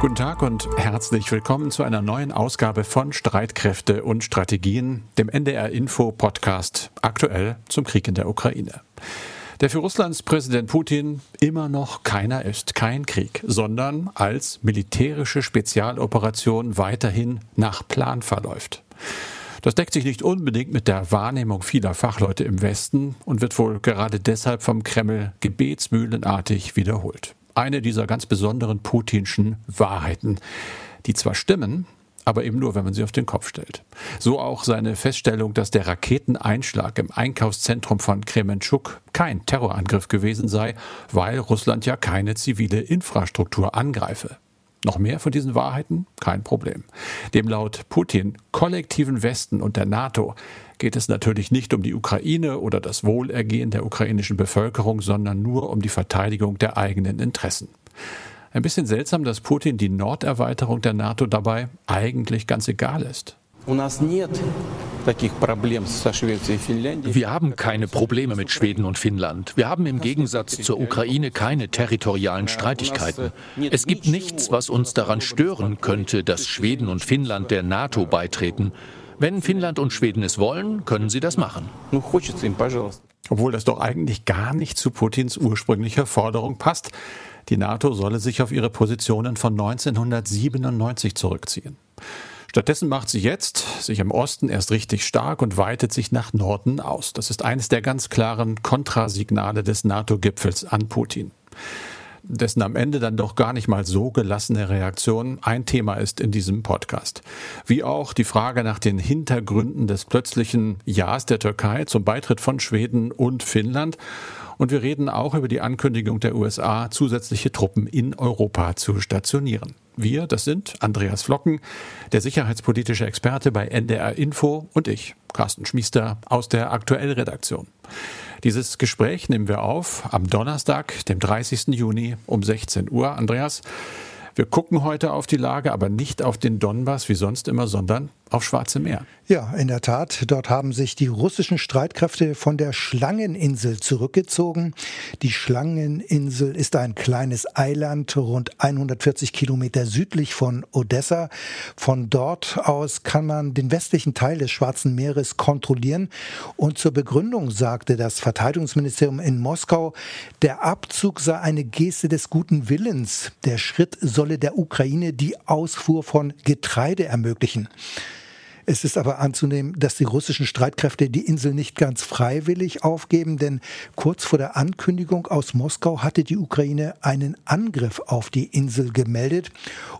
Guten Tag und herzlich willkommen zu einer neuen Ausgabe von Streitkräfte und Strategien, dem NDR Info Podcast, aktuell zum Krieg in der Ukraine. Der für Russlands Präsident Putin immer noch keiner ist, kein Krieg, sondern als militärische Spezialoperation weiterhin nach Plan verläuft. Das deckt sich nicht unbedingt mit der Wahrnehmung vieler Fachleute im Westen und wird wohl gerade deshalb vom Kreml gebetsmühlenartig wiederholt eine dieser ganz besonderen putinschen Wahrheiten, die zwar stimmen, aber eben nur, wenn man sie auf den Kopf stellt. So auch seine Feststellung, dass der Raketeneinschlag im Einkaufszentrum von Kremenchuk kein Terrorangriff gewesen sei, weil Russland ja keine zivile Infrastruktur angreife. Noch mehr von diesen Wahrheiten? Kein Problem. Dem laut Putin kollektiven Westen und der NATO geht es natürlich nicht um die Ukraine oder das Wohlergehen der ukrainischen Bevölkerung, sondern nur um die Verteidigung der eigenen Interessen. Ein bisschen seltsam, dass Putin die Norderweiterung der NATO dabei eigentlich ganz egal ist. Wir haben keine Probleme mit Schweden und Finnland. Wir haben im Gegensatz zur Ukraine keine territorialen Streitigkeiten. Es gibt nichts, was uns daran stören könnte, dass Schweden und Finnland der NATO beitreten. Wenn Finnland und Schweden es wollen, können sie das machen. Obwohl das doch eigentlich gar nicht zu Putins ursprünglicher Forderung passt. Die NATO solle sich auf ihre Positionen von 1997 zurückziehen. Stattdessen macht sie jetzt sich im Osten erst richtig stark und weitet sich nach Norden aus. Das ist eines der ganz klaren Kontrasignale des NATO-Gipfels an Putin dessen am Ende dann doch gar nicht mal so gelassene Reaktion ein Thema ist in diesem Podcast. Wie auch die Frage nach den Hintergründen des plötzlichen Ja's der Türkei zum Beitritt von Schweden und Finnland. Und wir reden auch über die Ankündigung der USA, zusätzliche Truppen in Europa zu stationieren. Wir, das sind Andreas Flocken, der sicherheitspolitische Experte bei NDR Info und ich, Carsten Schmiester aus der Aktuellredaktion. Dieses Gespräch nehmen wir auf am Donnerstag, dem 30. Juni um 16 Uhr. Andreas, wir gucken heute auf die Lage, aber nicht auf den Donbass wie sonst immer, sondern auf Schwarze Meer. Ja, in der Tat. Dort haben sich die russischen Streitkräfte von der Schlangeninsel zurückgezogen. Die Schlangeninsel ist ein kleines Eiland, rund 140 Kilometer südlich von Odessa. Von dort aus kann man den westlichen Teil des Schwarzen Meeres kontrollieren. Und zur Begründung sagte das Verteidigungsministerium in Moskau, der Abzug sei eine Geste des guten Willens. Der Schritt solle der Ukraine die Ausfuhr von Getreide ermöglichen. Es ist aber anzunehmen, dass die russischen Streitkräfte die Insel nicht ganz freiwillig aufgeben, denn kurz vor der Ankündigung aus Moskau hatte die Ukraine einen Angriff auf die Insel gemeldet.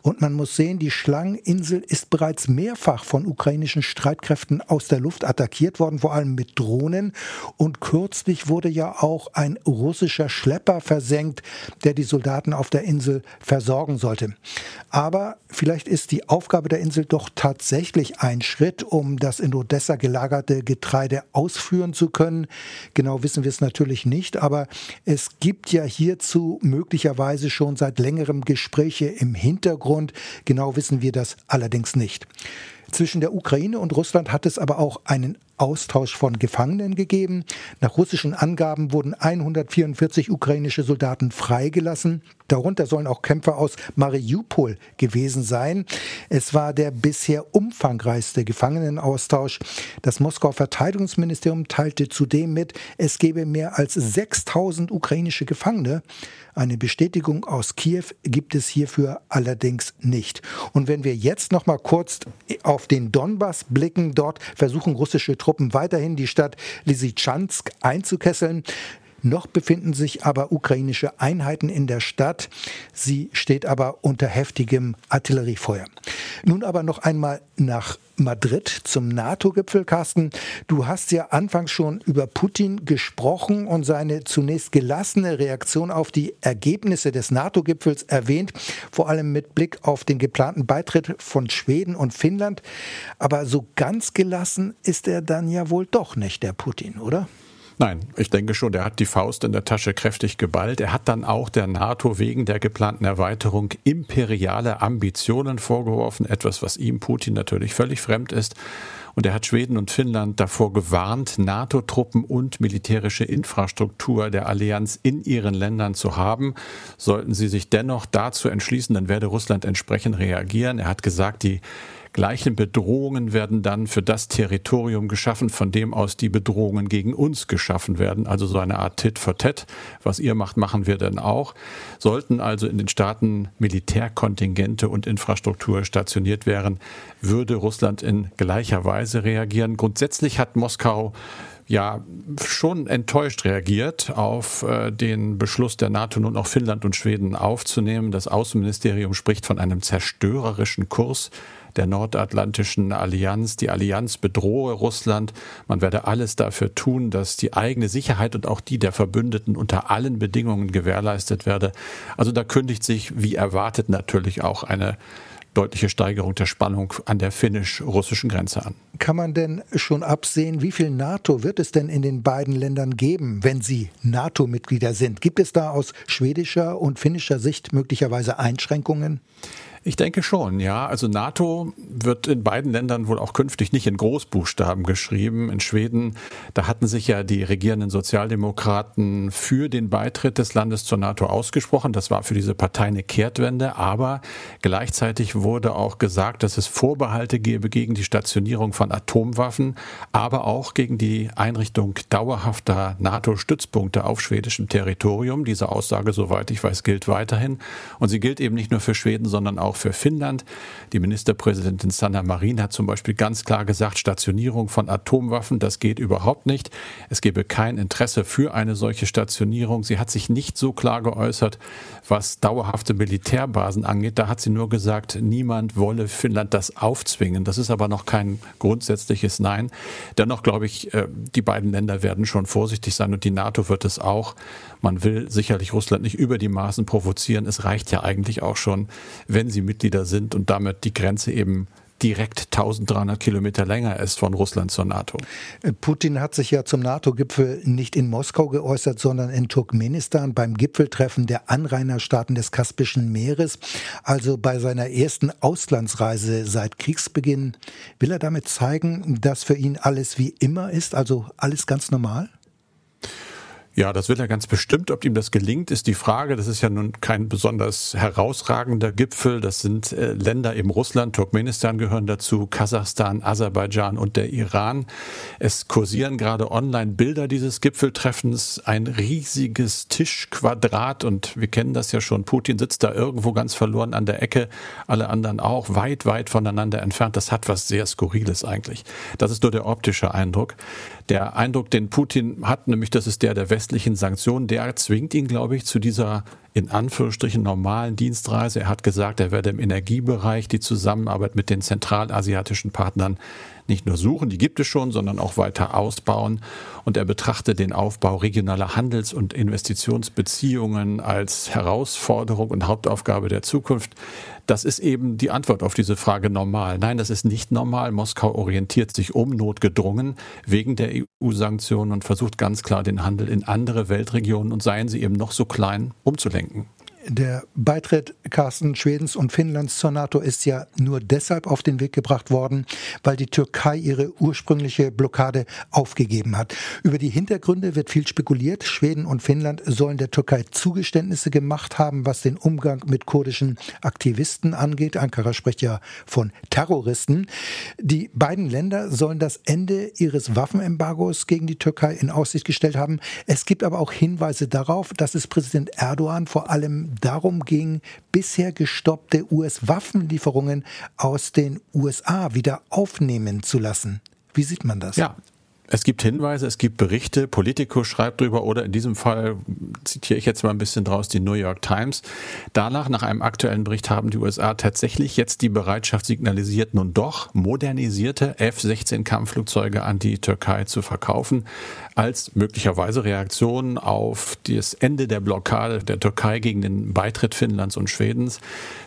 Und man muss sehen, die Schlangeninsel ist bereits mehrfach von ukrainischen Streitkräften aus der Luft attackiert worden, vor allem mit Drohnen. Und kürzlich wurde ja auch ein russischer Schlepper versenkt, der die Soldaten auf der Insel versorgen sollte. Aber vielleicht ist die Aufgabe der Insel doch tatsächlich ein Schritt um das in Odessa gelagerte Getreide ausführen zu können. Genau wissen wir es natürlich nicht, aber es gibt ja hierzu möglicherweise schon seit längerem Gespräche im Hintergrund. Genau wissen wir das allerdings nicht. Zwischen der Ukraine und Russland hat es aber auch einen Austausch von Gefangenen gegeben. Nach russischen Angaben wurden 144 ukrainische Soldaten freigelassen. Darunter sollen auch Kämpfer aus Mariupol gewesen sein. Es war der bisher umfangreichste Gefangenenaustausch. Das Moskauer Verteidigungsministerium teilte zudem mit, es gebe mehr als 6000 ukrainische Gefangene. Eine Bestätigung aus Kiew gibt es hierfür allerdings nicht. Und wenn wir jetzt noch mal kurz auf den Donbass blicken, dort versuchen russische Truppen weiterhin die Stadt Lysychansk einzukesseln. Noch befinden sich aber ukrainische Einheiten in der Stadt. Sie steht aber unter heftigem Artilleriefeuer. Nun aber noch einmal nach Madrid zum NATO-Gipfel, Carsten. Du hast ja anfangs schon über Putin gesprochen und seine zunächst gelassene Reaktion auf die Ergebnisse des NATO-Gipfels erwähnt, vor allem mit Blick auf den geplanten Beitritt von Schweden und Finnland. Aber so ganz gelassen ist er dann ja wohl doch nicht, der Putin, oder? Nein, ich denke schon, der hat die Faust in der Tasche kräftig geballt. Er hat dann auch der NATO wegen der geplanten Erweiterung imperiale Ambitionen vorgeworfen, etwas, was ihm Putin natürlich völlig fremd ist. Und er hat Schweden und Finnland davor gewarnt, NATO-Truppen und militärische Infrastruktur der Allianz in ihren Ländern zu haben. Sollten sie sich dennoch dazu entschließen, dann werde Russland entsprechend reagieren. Er hat gesagt, die gleichen Bedrohungen werden dann für das Territorium geschaffen, von dem aus die Bedrohungen gegen uns geschaffen werden. Also so eine Art Tit for Tat. Was ihr macht, machen wir dann auch. Sollten also in den Staaten Militärkontingente und Infrastruktur stationiert werden, würde Russland in gleicher Weise reagieren. Grundsätzlich hat Moskau ja schon enttäuscht reagiert auf äh, den Beschluss der NATO nun auch Finnland und Schweden aufzunehmen. Das Außenministerium spricht von einem zerstörerischen Kurs der Nordatlantischen Allianz. Die Allianz bedrohe Russland. Man werde alles dafür tun, dass die eigene Sicherheit und auch die der Verbündeten unter allen Bedingungen gewährleistet werde. Also da kündigt sich, wie erwartet, natürlich auch eine deutliche Steigerung der Spannung an der finnisch-russischen Grenze an. Kann man denn schon absehen, wie viel NATO wird es denn in den beiden Ländern geben, wenn sie NATO-Mitglieder sind? Gibt es da aus schwedischer und finnischer Sicht möglicherweise Einschränkungen? Ich denke schon, ja. Also NATO wird in beiden Ländern wohl auch künftig nicht in Großbuchstaben geschrieben. In Schweden, da hatten sich ja die regierenden Sozialdemokraten für den Beitritt des Landes zur NATO ausgesprochen. Das war für diese Partei eine Kehrtwende. Aber gleichzeitig wurde auch gesagt, dass es Vorbehalte gebe gegen die Stationierung von Atomwaffen, aber auch gegen die Einrichtung dauerhafter NATO-Stützpunkte auf schwedischem Territorium. Diese Aussage, soweit ich weiß, gilt weiterhin. Und sie gilt eben nicht nur für Schweden, sondern auch für Finnland. Die Ministerpräsidentin Sanna Marin hat zum Beispiel ganz klar gesagt, Stationierung von Atomwaffen, das geht überhaupt nicht. Es gebe kein Interesse für eine solche Stationierung. Sie hat sich nicht so klar geäußert, was dauerhafte Militärbasen angeht. Da hat sie nur gesagt, niemand wolle Finnland das aufzwingen. Das ist aber noch kein grundsätzliches Nein. Dennoch glaube ich, äh, die beiden Länder werden schon vorsichtig sein und die NATO wird es auch. Man will sicherlich Russland nicht über die Maßen provozieren. Es reicht ja eigentlich auch schon, wenn sie Mitglieder sind und damit die Grenze eben direkt 1300 Kilometer länger ist von Russland zur NATO. Putin hat sich ja zum NATO-Gipfel nicht in Moskau geäußert, sondern in Turkmenistan beim Gipfeltreffen der Anrainerstaaten des Kaspischen Meeres, also bei seiner ersten Auslandsreise seit Kriegsbeginn. Will er damit zeigen, dass für ihn alles wie immer ist, also alles ganz normal? Ja, das will er ganz bestimmt. Ob ihm das gelingt, ist die Frage. Das ist ja nun kein besonders herausragender Gipfel. Das sind äh, Länder im Russland, Turkmenistan gehören dazu, Kasachstan, Aserbaidschan und der Iran. Es kursieren gerade online Bilder dieses Gipfeltreffens. Ein riesiges Tischquadrat und wir kennen das ja schon. Putin sitzt da irgendwo ganz verloren an der Ecke, alle anderen auch weit, weit voneinander entfernt. Das hat was sehr Skurriles eigentlich. Das ist nur der optische Eindruck. Der Eindruck, den Putin hat, nämlich das ist der der westlichen Sanktionen, der zwingt ihn, glaube ich, zu dieser in Anführungsstrichen normalen Dienstreise. Er hat gesagt, er werde im Energiebereich die Zusammenarbeit mit den zentralasiatischen Partnern nicht nur suchen, die gibt es schon, sondern auch weiter ausbauen. Und er betrachtet den Aufbau regionaler Handels- und Investitionsbeziehungen als Herausforderung und Hauptaufgabe der Zukunft. Das ist eben die Antwort auf diese Frage normal. Nein, das ist nicht normal. Moskau orientiert sich um notgedrungen wegen der EU-Sanktionen und versucht ganz klar den Handel in andere Weltregionen und seien sie eben noch so klein umzulenken. Der Beitritt Carsten Schwedens und Finnlands zur NATO ist ja nur deshalb auf den Weg gebracht worden, weil die Türkei ihre ursprüngliche Blockade aufgegeben hat. Über die Hintergründe wird viel spekuliert. Schweden und Finnland sollen der Türkei Zugeständnisse gemacht haben, was den Umgang mit kurdischen Aktivisten angeht. Ankara spricht ja von Terroristen. Die beiden Länder sollen das Ende ihres Waffenembargos gegen die Türkei in Aussicht gestellt haben. Es gibt aber auch Hinweise darauf, dass es Präsident Erdogan vor allem darum ging, bisher gestoppte US-Waffenlieferungen aus den USA wieder aufnehmen zu lassen. Wie sieht man das? Ja, es gibt Hinweise, es gibt Berichte, Politico schreibt drüber oder in diesem Fall zitiere ich jetzt mal ein bisschen draus die New York Times. Danach, nach einem aktuellen Bericht, haben die USA tatsächlich jetzt die Bereitschaft signalisiert, nun doch modernisierte F-16 Kampfflugzeuge an die Türkei zu verkaufen, als möglicherweise Reaktion auf das Ende der Blockade der Türkei gegen den Beitritt Finnlands und Schwedens.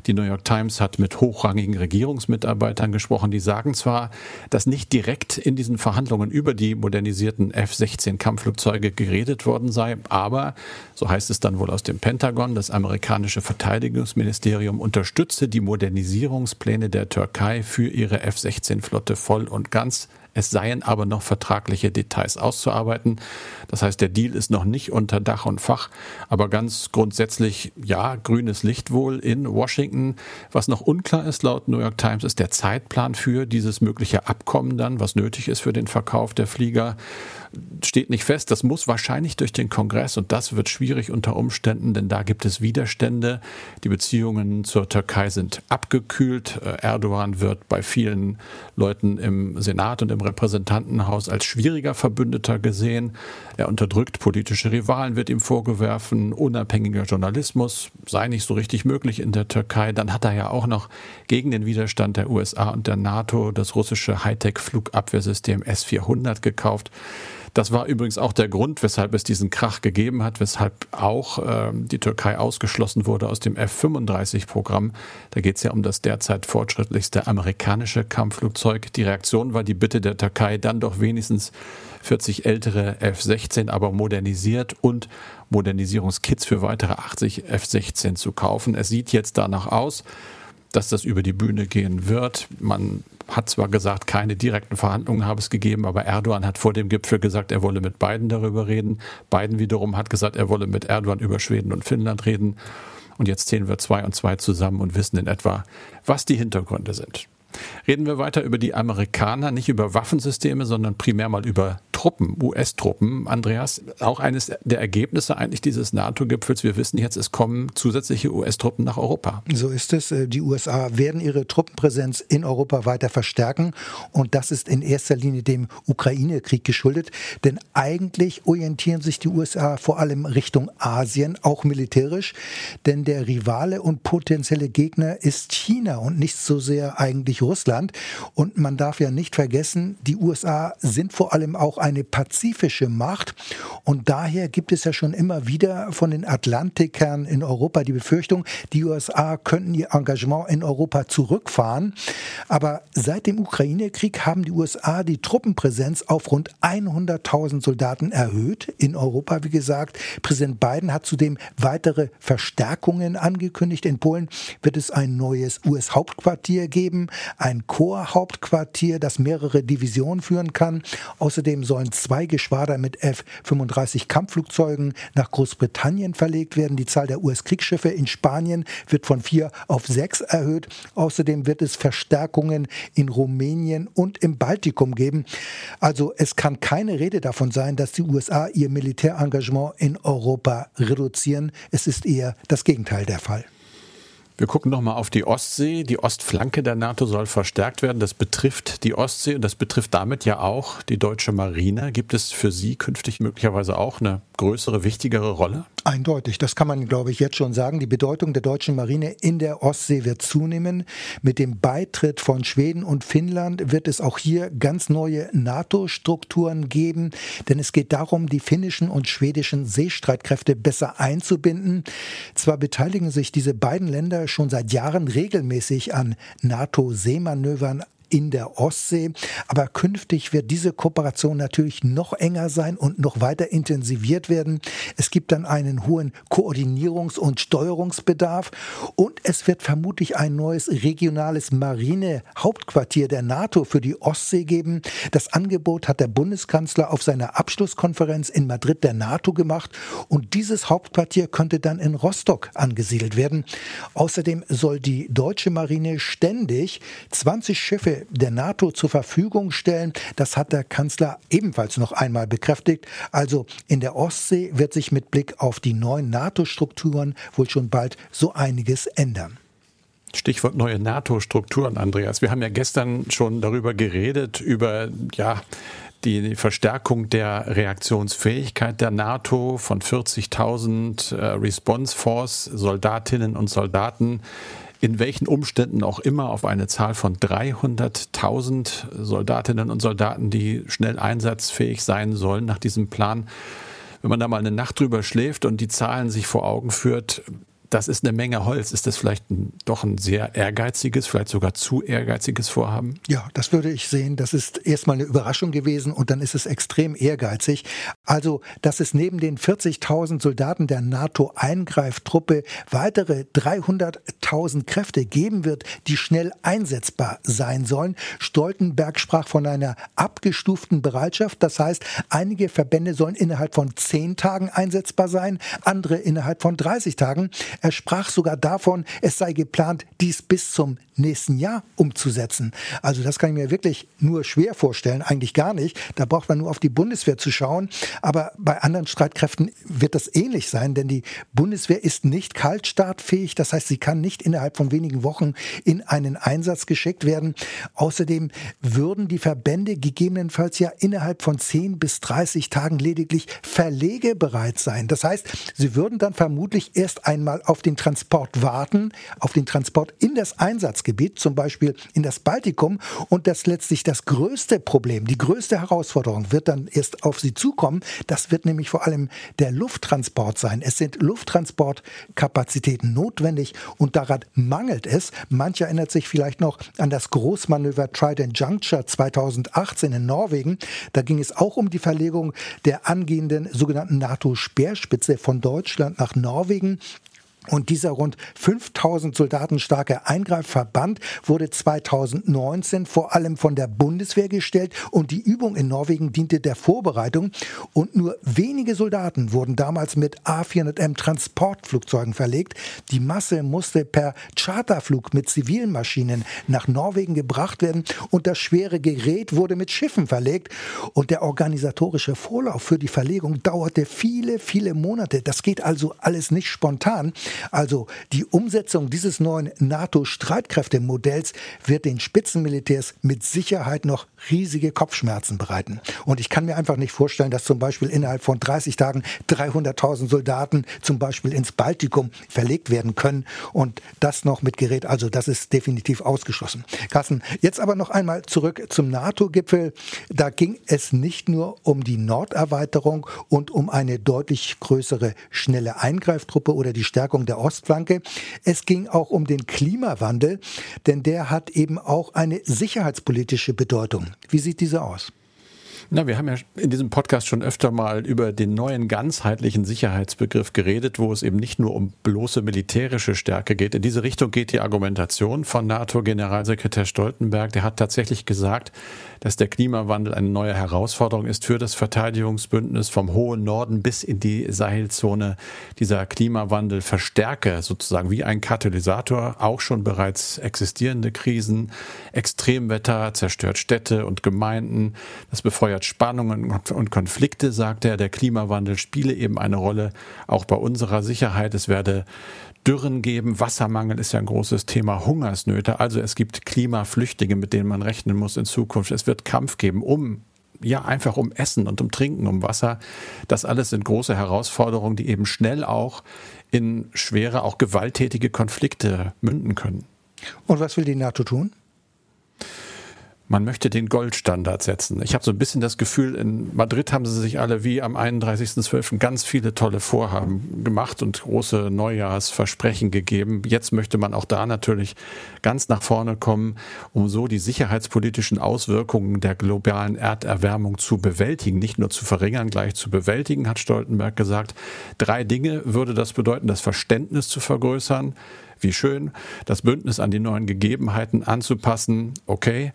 Die New York Times hat mit hochrangigen Regierungsmitarbeitern gesprochen, die sagen zwar, dass nicht direkt in diesen Verhandlungen über die modernisierten F-16 Kampfflugzeuge geredet worden sei. Aber, so heißt es dann wohl aus dem Pentagon, das amerikanische Verteidigungsministerium unterstütze die Modernisierungspläne der Türkei für ihre F-16 Flotte voll und ganz. Es seien aber noch vertragliche Details auszuarbeiten. Das heißt, der Deal ist noch nicht unter Dach und Fach, aber ganz grundsätzlich ja, grünes Licht wohl in Washington. Was noch unklar ist laut New York Times, ist der Zeitplan für dieses mögliche Abkommen dann, was nötig ist für den Verkauf der Flieger steht nicht fest. Das muss wahrscheinlich durch den Kongress und das wird schwierig unter Umständen, denn da gibt es Widerstände. Die Beziehungen zur Türkei sind abgekühlt. Äh, Erdogan wird bei vielen Leuten im Senat und im Repräsentantenhaus als schwieriger Verbündeter gesehen. Er unterdrückt politische Rivalen, wird ihm vorgewerfen. Unabhängiger Journalismus sei nicht so richtig möglich in der Türkei. Dann hat er ja auch noch gegen den Widerstand der USA und der NATO das russische Hightech-Flugabwehrsystem S-400 gekauft. Das war übrigens auch der Grund, weshalb es diesen Krach gegeben hat, weshalb auch äh, die Türkei ausgeschlossen wurde aus dem F-35-Programm. Da geht es ja um das derzeit fortschrittlichste amerikanische Kampfflugzeug. Die Reaktion war die Bitte der Türkei, dann doch wenigstens 40 ältere F-16, aber modernisiert und Modernisierungskits für weitere 80 F-16 zu kaufen. Es sieht jetzt danach aus, dass das über die Bühne gehen wird. Man hat zwar gesagt, keine direkten Verhandlungen habe es gegeben, aber Erdogan hat vor dem Gipfel gesagt, er wolle mit beiden darüber reden. Biden wiederum hat gesagt, er wolle mit Erdogan über Schweden und Finnland reden. Und jetzt zählen wir zwei und zwei zusammen und wissen in etwa, was die Hintergründe sind. Reden wir weiter über die Amerikaner, nicht über Waffensysteme, sondern primär mal über Truppen, US-Truppen. Andreas, auch eines der Ergebnisse eigentlich dieses NATO-Gipfels. Wir wissen jetzt, es kommen zusätzliche US-Truppen nach Europa. So ist es. Äh, die USA werden ihre Truppenpräsenz in Europa weiter verstärken. Und das ist in erster Linie dem Ukraine-Krieg geschuldet. Denn eigentlich orientieren sich die USA vor allem Richtung Asien, auch militärisch. Denn der Rivale und potenzielle Gegner ist China und nicht so sehr eigentlich Russland. Und man darf ja nicht vergessen, die USA sind vor allem auch ein eine pazifische Macht. Und daher gibt es ja schon immer wieder von den Atlantikern in Europa die Befürchtung, die USA könnten ihr Engagement in Europa zurückfahren. Aber seit dem Ukraine-Krieg haben die USA die Truppenpräsenz auf rund 100.000 Soldaten erhöht in Europa, wie gesagt. Präsident Biden hat zudem weitere Verstärkungen angekündigt. In Polen wird es ein neues US-Hauptquartier geben, ein Korps-Hauptquartier, das mehrere Divisionen führen kann. Außerdem sollen sollen zwei Geschwader mit F-35 Kampfflugzeugen nach Großbritannien verlegt werden. Die Zahl der US-Kriegsschiffe in Spanien wird von vier auf sechs erhöht. Außerdem wird es Verstärkungen in Rumänien und im Baltikum geben. Also es kann keine Rede davon sein, dass die USA ihr Militärengagement in Europa reduzieren. Es ist eher das Gegenteil der Fall. Wir gucken nochmal auf die Ostsee. Die Ostflanke der NATO soll verstärkt werden. Das betrifft die Ostsee und das betrifft damit ja auch die deutsche Marine. Gibt es für Sie künftig möglicherweise auch eine größere, wichtigere Rolle? Eindeutig, das kann man, glaube ich, jetzt schon sagen. Die Bedeutung der deutschen Marine in der Ostsee wird zunehmen. Mit dem Beitritt von Schweden und Finnland wird es auch hier ganz neue NATO-Strukturen geben, denn es geht darum, die finnischen und schwedischen Seestreitkräfte besser einzubinden. Zwar beteiligen sich diese beiden Länder schon seit Jahren regelmäßig an NATO-Seemanövern in der Ostsee. Aber künftig wird diese Kooperation natürlich noch enger sein und noch weiter intensiviert werden. Es gibt dann einen hohen Koordinierungs- und Steuerungsbedarf und es wird vermutlich ein neues regionales Marine-Hauptquartier der NATO für die Ostsee geben. Das Angebot hat der Bundeskanzler auf seiner Abschlusskonferenz in Madrid der NATO gemacht und dieses Hauptquartier könnte dann in Rostock angesiedelt werden. Außerdem soll die deutsche Marine ständig 20 Schiffe der NATO zur Verfügung stellen. Das hat der Kanzler ebenfalls noch einmal bekräftigt. Also in der Ostsee wird sich mit Blick auf die neuen NATO-Strukturen wohl schon bald so einiges ändern. Stichwort neue NATO-Strukturen, Andreas. Wir haben ja gestern schon darüber geredet, über ja, die Verstärkung der Reaktionsfähigkeit der NATO von 40.000 äh, Response Force Soldatinnen und Soldaten in welchen Umständen auch immer auf eine Zahl von 300.000 Soldatinnen und Soldaten, die schnell einsatzfähig sein sollen nach diesem Plan. Wenn man da mal eine Nacht drüber schläft und die Zahlen sich vor Augen führt, das ist eine Menge Holz. Ist das vielleicht ein, doch ein sehr ehrgeiziges, vielleicht sogar zu ehrgeiziges Vorhaben? Ja, das würde ich sehen. Das ist erstmal eine Überraschung gewesen und dann ist es extrem ehrgeizig. Also, dass es neben den 40.000 Soldaten der NATO-Eingreiftruppe weitere 300.000 Kräfte geben wird, die schnell einsetzbar sein sollen. Stoltenberg sprach von einer abgestuften Bereitschaft. Das heißt, einige Verbände sollen innerhalb von zehn Tagen einsetzbar sein, andere innerhalb von 30 Tagen. Er sprach sogar davon, es sei geplant, dies bis zum nächsten Jahr umzusetzen. Also das kann ich mir wirklich nur schwer vorstellen, eigentlich gar nicht. Da braucht man nur auf die Bundeswehr zu schauen. Aber bei anderen Streitkräften wird das ähnlich sein, denn die Bundeswehr ist nicht kaltstartfähig. Das heißt, sie kann nicht innerhalb von wenigen Wochen in einen Einsatz geschickt werden. Außerdem würden die Verbände gegebenenfalls ja innerhalb von 10 bis 30 Tagen lediglich verlegebereit sein. Das heißt, sie würden dann vermutlich erst einmal auf den Transport warten, auf den Transport in das Einsatzgebiet, zum Beispiel in das Baltikum. Und das letztlich das größte Problem, die größte Herausforderung wird dann erst auf sie zukommen. Das wird nämlich vor allem der Lufttransport sein. Es sind Lufttransportkapazitäten notwendig und daran mangelt es. Mancher erinnert sich vielleicht noch an das Großmanöver Trident Juncture 2018 in Norwegen. Da ging es auch um die Verlegung der angehenden sogenannten NATO-Speerspitze von Deutschland nach Norwegen. Und dieser rund 5000 Soldaten starke Eingreifverband wurde 2019 vor allem von der Bundeswehr gestellt und die Übung in Norwegen diente der Vorbereitung. Und nur wenige Soldaten wurden damals mit A400M Transportflugzeugen verlegt. Die Masse musste per Charterflug mit zivilen Maschinen nach Norwegen gebracht werden und das schwere Gerät wurde mit Schiffen verlegt. Und der organisatorische Vorlauf für die Verlegung dauerte viele, viele Monate. Das geht also alles nicht spontan. Also die Umsetzung dieses neuen NATO-Streitkräftemodells wird den Spitzenmilitärs mit Sicherheit noch riesige Kopfschmerzen bereiten. Und ich kann mir einfach nicht vorstellen, dass zum Beispiel innerhalb von 30 Tagen 300.000 Soldaten zum Beispiel ins Baltikum verlegt werden können und das noch mit Gerät. Also das ist definitiv ausgeschlossen. Carsten, jetzt aber noch einmal zurück zum NATO-Gipfel. Da ging es nicht nur um die Norderweiterung und um eine deutlich größere schnelle Eingreiftruppe oder die Stärkung Stärkung der Ostflanke. Es ging auch um den Klimawandel, denn der hat eben auch eine sicherheitspolitische Bedeutung. Wie sieht diese aus? Na, wir haben ja in diesem Podcast schon öfter mal über den neuen ganzheitlichen Sicherheitsbegriff geredet, wo es eben nicht nur um bloße militärische Stärke geht. In diese Richtung geht die Argumentation von NATO-Generalsekretär Stoltenberg. Der hat tatsächlich gesagt, dass der Klimawandel eine neue Herausforderung ist für das Verteidigungsbündnis vom hohen Norden bis in die Sahelzone. Dieser Klimawandel verstärke sozusagen wie ein Katalysator auch schon bereits existierende Krisen. Extremwetter zerstört Städte und Gemeinden. Das befeuert verhindert Spannungen und Konflikte, sagt er. Der Klimawandel spiele eben eine Rolle auch bei unserer Sicherheit. Es werde Dürren geben, Wassermangel ist ja ein großes Thema, Hungersnöte. Also es gibt Klimaflüchtige, mit denen man rechnen muss in Zukunft. Es wird Kampf geben um ja, einfach um Essen und um Trinken, um Wasser. Das alles sind große Herausforderungen, die eben schnell auch in schwere, auch gewalttätige Konflikte münden können. Und was will die NATO tun? Man möchte den Goldstandard setzen. Ich habe so ein bisschen das Gefühl, in Madrid haben sie sich alle wie am 31.12. ganz viele tolle Vorhaben gemacht und große Neujahrsversprechen gegeben. Jetzt möchte man auch da natürlich ganz nach vorne kommen, um so die sicherheitspolitischen Auswirkungen der globalen Erderwärmung zu bewältigen, nicht nur zu verringern, gleich zu bewältigen, hat Stoltenberg gesagt. Drei Dinge würde das bedeuten, das Verständnis zu vergrößern. Wie schön, das Bündnis an die neuen Gegebenheiten anzupassen, okay.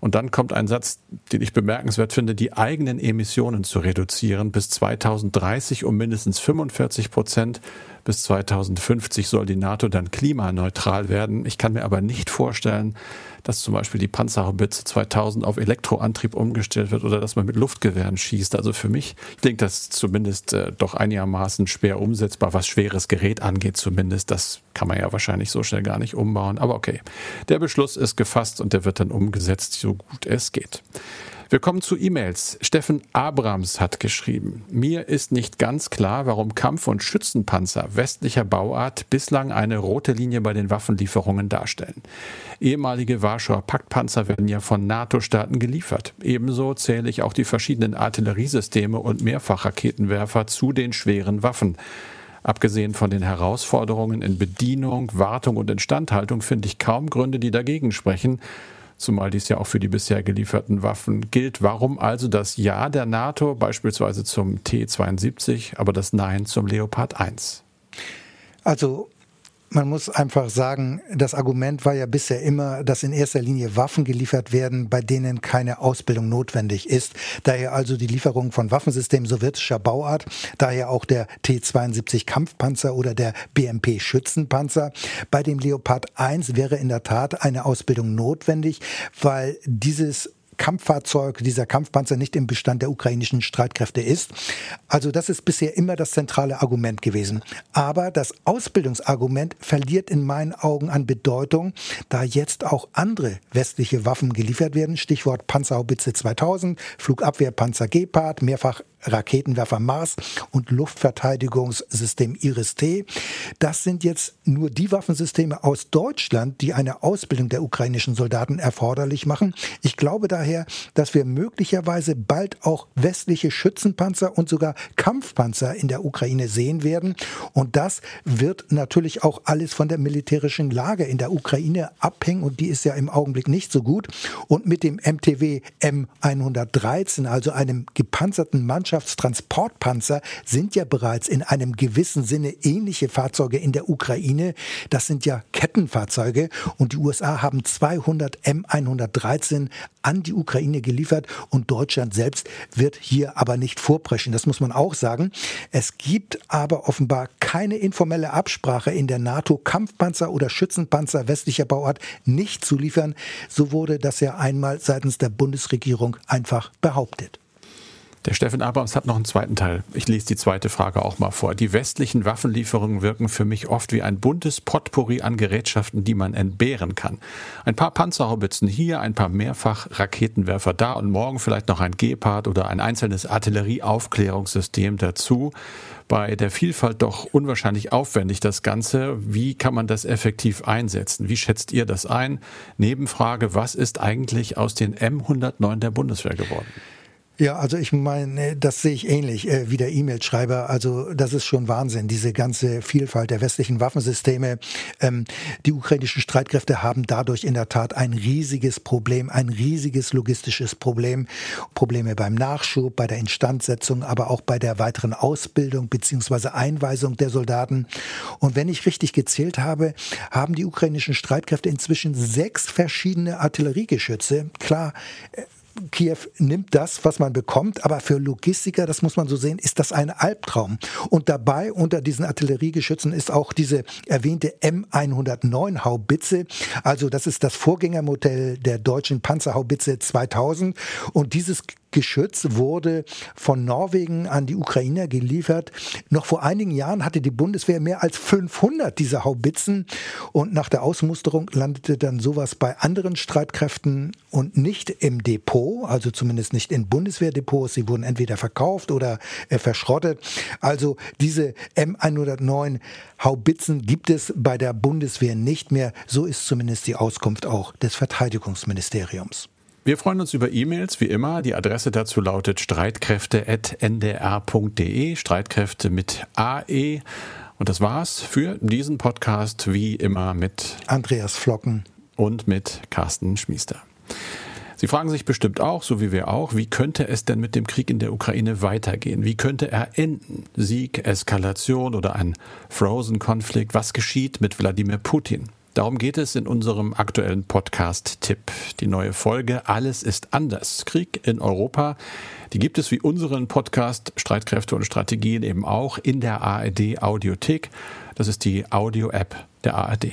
Und dann kommt ein Satz, den ich bemerkenswert finde, die eigenen Emissionen zu reduzieren bis 2030 um mindestens 45 Prozent bis 2050 soll die NATO dann klimaneutral werden. Ich kann mir aber nicht vorstellen, dass zum Beispiel die Panzerhaubitze 2000 auf Elektroantrieb umgestellt wird oder dass man mit Luftgewehren schießt. Also für mich klingt das zumindest äh, doch einigermaßen schwer umsetzbar, was schweres Gerät angeht zumindest. Das kann man ja wahrscheinlich so schnell gar nicht umbauen. Aber okay, der Beschluss ist gefasst und der wird dann umgesetzt, so gut es geht. Wir kommen zu E-Mails. Steffen Abrams hat geschrieben, mir ist nicht ganz klar, warum Kampf- und Schützenpanzer westlicher Bauart bislang eine rote Linie bei den Waffenlieferungen darstellen. Ehemalige Warschauer Paktpanzer werden ja von NATO-Staaten geliefert. Ebenso zähle ich auch die verschiedenen Artilleriesysteme und Mehrfachraketenwerfer zu den schweren Waffen. Abgesehen von den Herausforderungen in Bedienung, Wartung und Instandhaltung finde ich kaum Gründe, die dagegen sprechen, zumal dies ja auch für die bisher gelieferten Waffen gilt. Warum also das Ja der NATO beispielsweise zum T-72, aber das Nein zum Leopard 1? Also man muss einfach sagen, das Argument war ja bisher immer, dass in erster Linie Waffen geliefert werden, bei denen keine Ausbildung notwendig ist. Daher also die Lieferung von Waffensystemen sowjetischer Bauart, daher auch der T-72 Kampfpanzer oder der BMP Schützenpanzer. Bei dem Leopard 1 wäre in der Tat eine Ausbildung notwendig, weil dieses Kampffahrzeug, dieser Kampfpanzer nicht im Bestand der ukrainischen Streitkräfte ist. Also das ist bisher immer das zentrale Argument gewesen. Aber das Ausbildungsargument verliert in meinen Augen an Bedeutung, da jetzt auch andere westliche Waffen geliefert werden. Stichwort Panzerhaubitze 2000, Flugabwehrpanzer Gepard, mehrfach Raketenwerfer Mars und Luftverteidigungssystem Iris-T. Das sind jetzt nur die Waffensysteme aus Deutschland, die eine Ausbildung der ukrainischen Soldaten erforderlich machen. Ich glaube daher, dass wir möglicherweise bald auch westliche Schützenpanzer und sogar Kampfpanzer in der Ukraine sehen werden. Und das wird natürlich auch alles von der militärischen Lage in der Ukraine abhängen. Und die ist ja im Augenblick nicht so gut. Und mit dem MTW M113, also einem gepanzerten Mannschaft, Landschaftstransportpanzer sind ja bereits in einem gewissen Sinne ähnliche Fahrzeuge in der Ukraine. Das sind ja Kettenfahrzeuge und die USA haben 200 M113 an die Ukraine geliefert und Deutschland selbst wird hier aber nicht vorpreschen. Das muss man auch sagen. Es gibt aber offenbar keine informelle Absprache in der NATO, Kampfpanzer oder Schützenpanzer westlicher Bauart nicht zu liefern. So wurde das ja einmal seitens der Bundesregierung einfach behauptet. Der Steffen Abrams hat noch einen zweiten Teil. Ich lese die zweite Frage auch mal vor. Die westlichen Waffenlieferungen wirken für mich oft wie ein buntes Potpourri an Gerätschaften, die man entbehren kann. Ein paar Panzerhaubitzen hier, ein paar mehrfach Raketenwerfer da und morgen vielleicht noch ein Gepard oder ein einzelnes Artillerieaufklärungssystem dazu. Bei der Vielfalt doch unwahrscheinlich aufwendig das Ganze. Wie kann man das effektiv einsetzen? Wie schätzt ihr das ein? Nebenfrage, was ist eigentlich aus den M109 der Bundeswehr geworden? Ja, also ich meine, das sehe ich ähnlich äh, wie der E-Mail-Schreiber. Also das ist schon Wahnsinn, diese ganze Vielfalt der westlichen Waffensysteme. Ähm, die ukrainischen Streitkräfte haben dadurch in der Tat ein riesiges Problem, ein riesiges logistisches Problem. Probleme beim Nachschub, bei der Instandsetzung, aber auch bei der weiteren Ausbildung beziehungsweise Einweisung der Soldaten. Und wenn ich richtig gezählt habe, haben die ukrainischen Streitkräfte inzwischen sechs verschiedene Artilleriegeschütze. Klar, äh, Kiew nimmt das, was man bekommt, aber für Logistiker, das muss man so sehen, ist das ein Albtraum. Und dabei unter diesen Artilleriegeschützen ist auch diese erwähnte M109 Haubitze. Also das ist das Vorgängermodell der deutschen Panzerhaubitze 2000. Und dieses Geschütz wurde von Norwegen an die Ukrainer geliefert. Noch vor einigen Jahren hatte die Bundeswehr mehr als 500 dieser Haubitzen und nach der Ausmusterung landete dann sowas bei anderen Streitkräften und nicht im Depot, also zumindest nicht in Bundeswehrdepots. Sie wurden entweder verkauft oder äh, verschrottet. Also diese M109 Haubitzen gibt es bei der Bundeswehr nicht mehr. So ist zumindest die Auskunft auch des Verteidigungsministeriums. Wir freuen uns über E-Mails, wie immer. Die Adresse dazu lautet streitkräfte.ndr.de, Streitkräfte mit AE. Und das war's für diesen Podcast, wie immer mit Andreas Flocken und mit Carsten Schmiester. Sie fragen sich bestimmt auch, so wie wir auch, wie könnte es denn mit dem Krieg in der Ukraine weitergehen? Wie könnte er enden? Sieg, Eskalation oder ein Frozen-Konflikt? Was geschieht mit Wladimir Putin? Darum geht es in unserem aktuellen Podcast-Tipp. Die neue Folge Alles ist anders. Krieg in Europa. Die gibt es wie unseren Podcast Streitkräfte und Strategien eben auch in der ARD Audiothek. Das ist die Audio-App der ARD.